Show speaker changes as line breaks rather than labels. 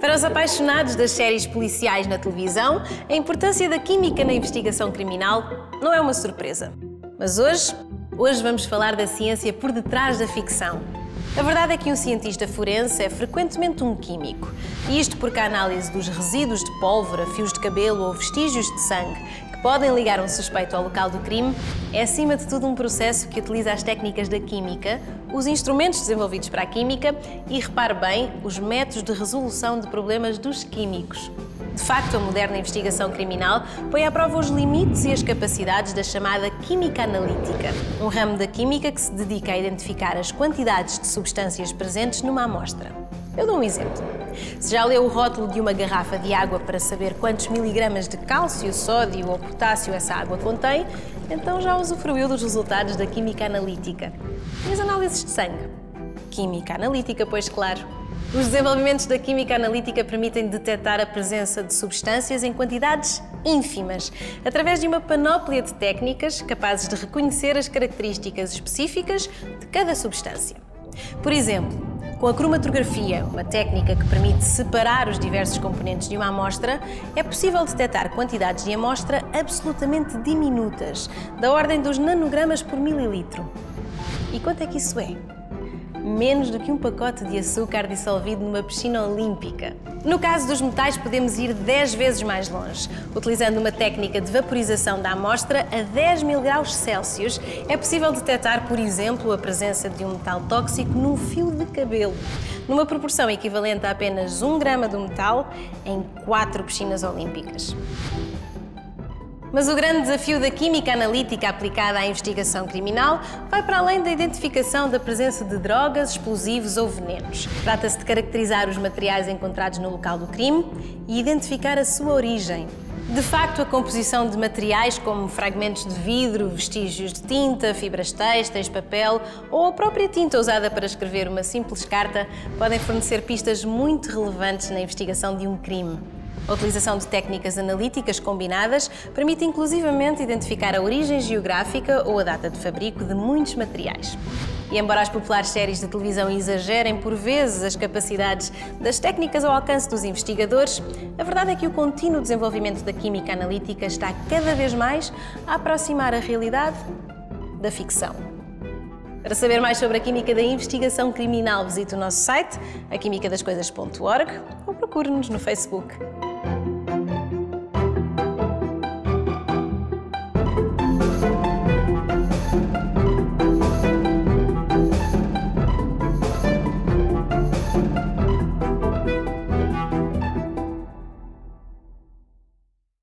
Para os apaixonados das séries policiais na televisão, a importância da química na investigação criminal não é uma surpresa. Mas hoje, hoje vamos falar da ciência por detrás da ficção. A verdade é que um cientista forense é frequentemente um químico. E isto porque a análise dos resíduos de pólvora, fios de cabelo ou vestígios de sangue podem ligar um suspeito ao local do crime é, acima de tudo, um processo que utiliza as técnicas da química, os instrumentos desenvolvidos para a química e, repare bem, os métodos de resolução de problemas dos químicos. De facto, a moderna investigação criminal põe à prova os limites e as capacidades da chamada química analítica, um ramo da química que se dedica a identificar as quantidades de substâncias presentes numa amostra. Eu dou um exemplo. Se já leu o rótulo de uma garrafa de água para saber quantos miligramas de cálcio, sódio ou potássio essa água contém, então já usufruiu dos resultados da química analítica. E as análises de sangue? Química analítica, pois claro. Os desenvolvimentos da química analítica permitem detectar a presença de substâncias em quantidades ínfimas, através de uma panóplia de técnicas capazes de reconhecer as características específicas de cada substância. Por exemplo, com a cromatografia, uma técnica que permite separar os diversos componentes de uma amostra, é possível detectar quantidades de amostra absolutamente diminutas, da ordem dos nanogramas por mililitro. E quanto é que isso é? Menos do que um pacote de açúcar dissolvido numa piscina olímpica. No caso dos metais, podemos ir 10 vezes mais longe. Utilizando uma técnica de vaporização da amostra a 10 mil graus Celsius, é possível detectar, por exemplo, a presença de um metal tóxico num fio de cabelo, numa proporção equivalente a apenas 1 grama do metal em 4 piscinas olímpicas. Mas o grande desafio da química analítica aplicada à investigação criminal vai para além da identificação da presença de drogas, explosivos ou venenos. Trata-se de caracterizar os materiais encontrados no local do crime e identificar a sua origem. De facto, a composição de materiais como fragmentos de vidro, vestígios de tinta, fibras têxteis, papel ou a própria tinta usada para escrever uma simples carta podem fornecer pistas muito relevantes na investigação de um crime. A utilização de técnicas analíticas combinadas permite inclusivamente identificar a origem geográfica ou a data de fabrico de muitos materiais. E embora as populares séries de televisão exagerem por vezes as capacidades das técnicas ao alcance dos investigadores, a verdade é que o contínuo desenvolvimento da química analítica está cada vez mais a aproximar a realidade da ficção. Para saber mais sobre a química da investigação criminal, visite o nosso site, aquimicadascoisas.org ou procure-nos no Facebook.